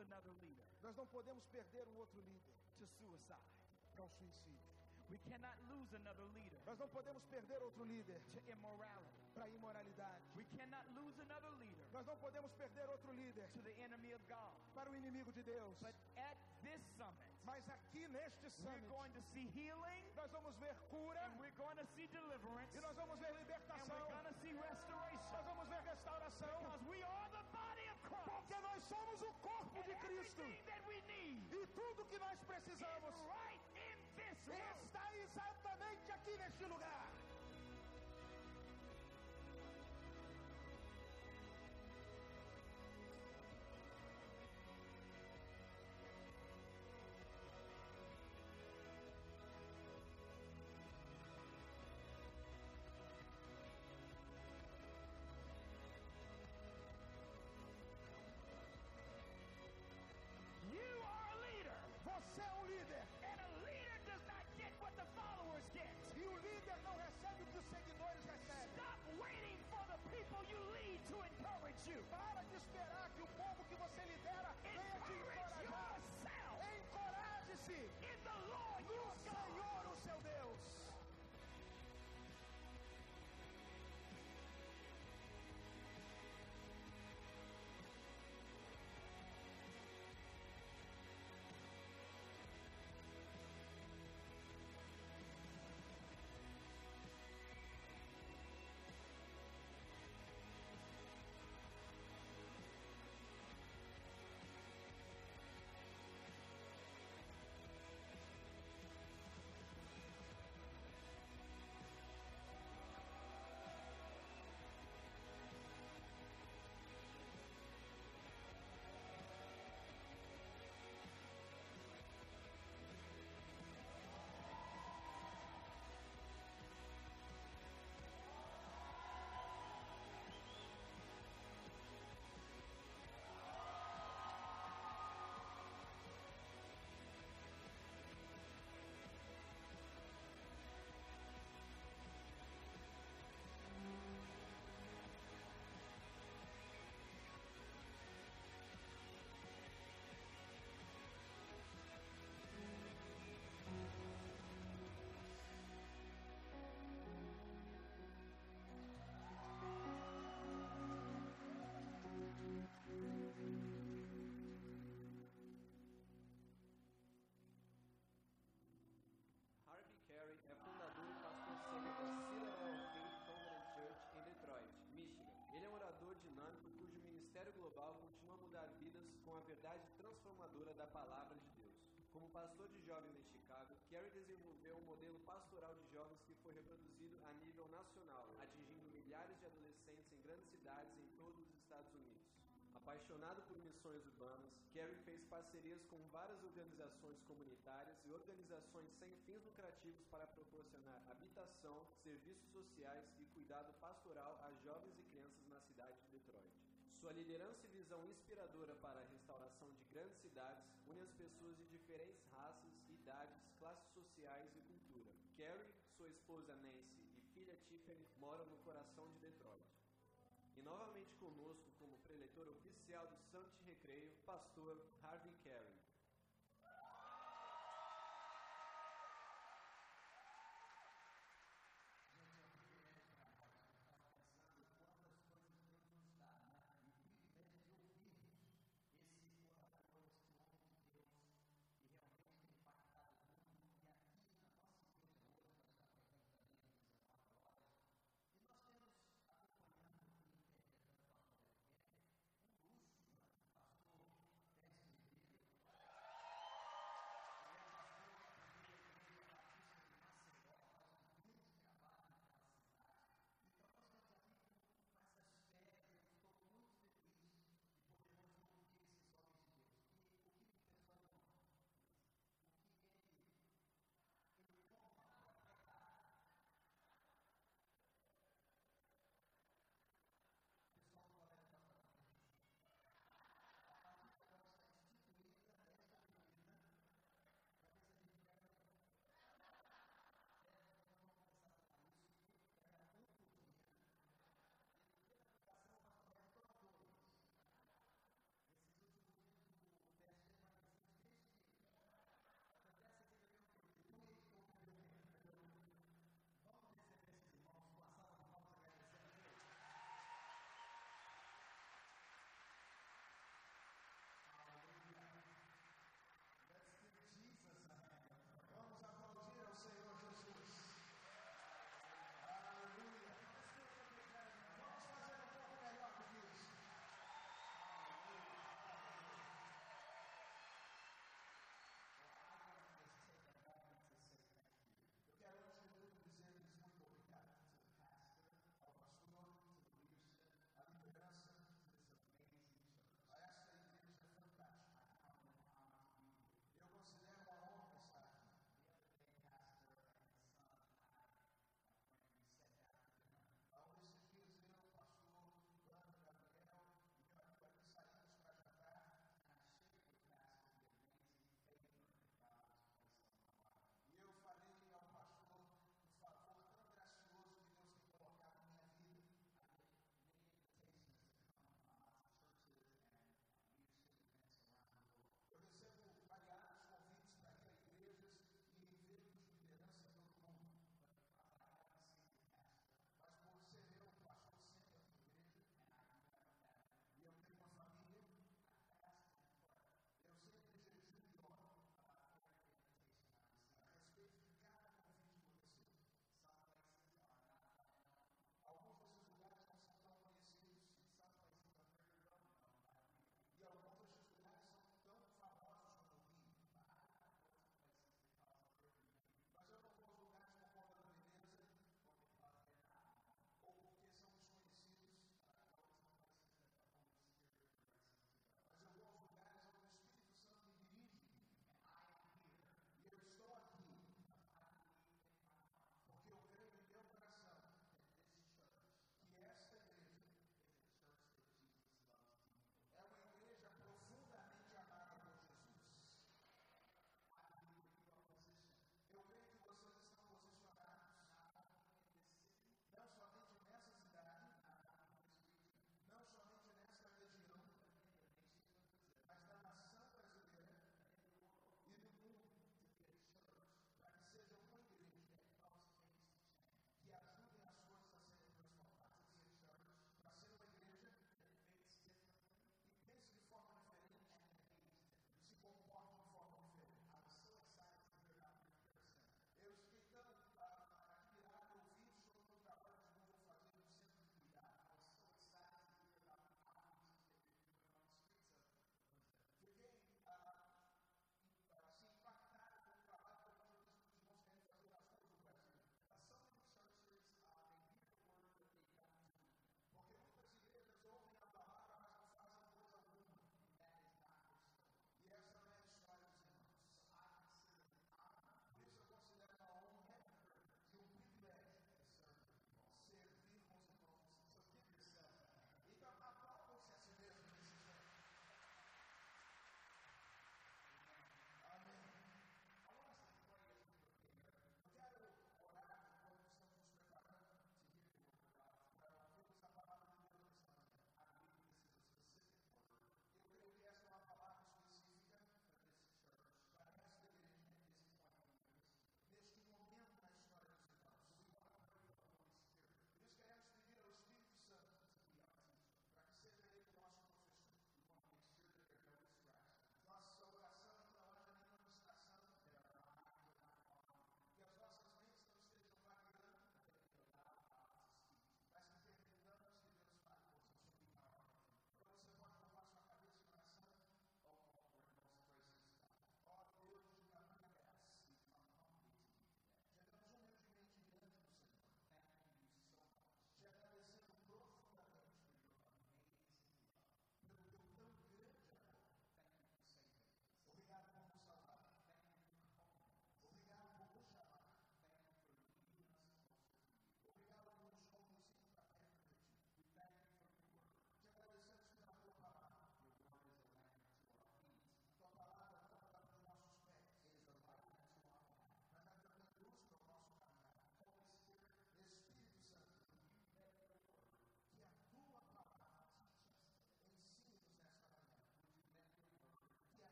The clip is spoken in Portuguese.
another leader Nós não podemos perder um outro líder to suicide. para o suicídio. We cannot lose another leader Nós não podemos perder outro líder to immorality. para a imoralidade. We cannot lose another leader Nós não podemos perder outro líder to the enemy of God. para o inimigo de Deus. But at this summit, Mas aqui neste we're summit, going to see healing nós vamos ver cura and we're going to see deliverance e nós vamos ver and libertação. we're going to see restoration Nós vamos ver restauração. because we are nós somos o corpo de Cristo. E tudo que nós is precisamos está exatamente aqui neste lugar. You. Para de esperar que o povo que você lidera venha te encorajar. Encoraje-se milhares de adolescentes em grandes cidades em todos os Estados Unidos. Apaixonado por missões urbanas, Kerry fez parcerias com várias organizações comunitárias e organizações sem fins lucrativos para proporcionar habitação, serviços sociais e cuidado pastoral a jovens e crianças na cidade de Detroit. Sua liderança e visão inspiradora para a restauração de grandes cidades une as pessoas de diferentes raças, idades, classes sociais e cultura. Kerry, sua esposa Nancy moram no coração de Detroit. E novamente conosco como preletor oficial do Santo Recreio, pastor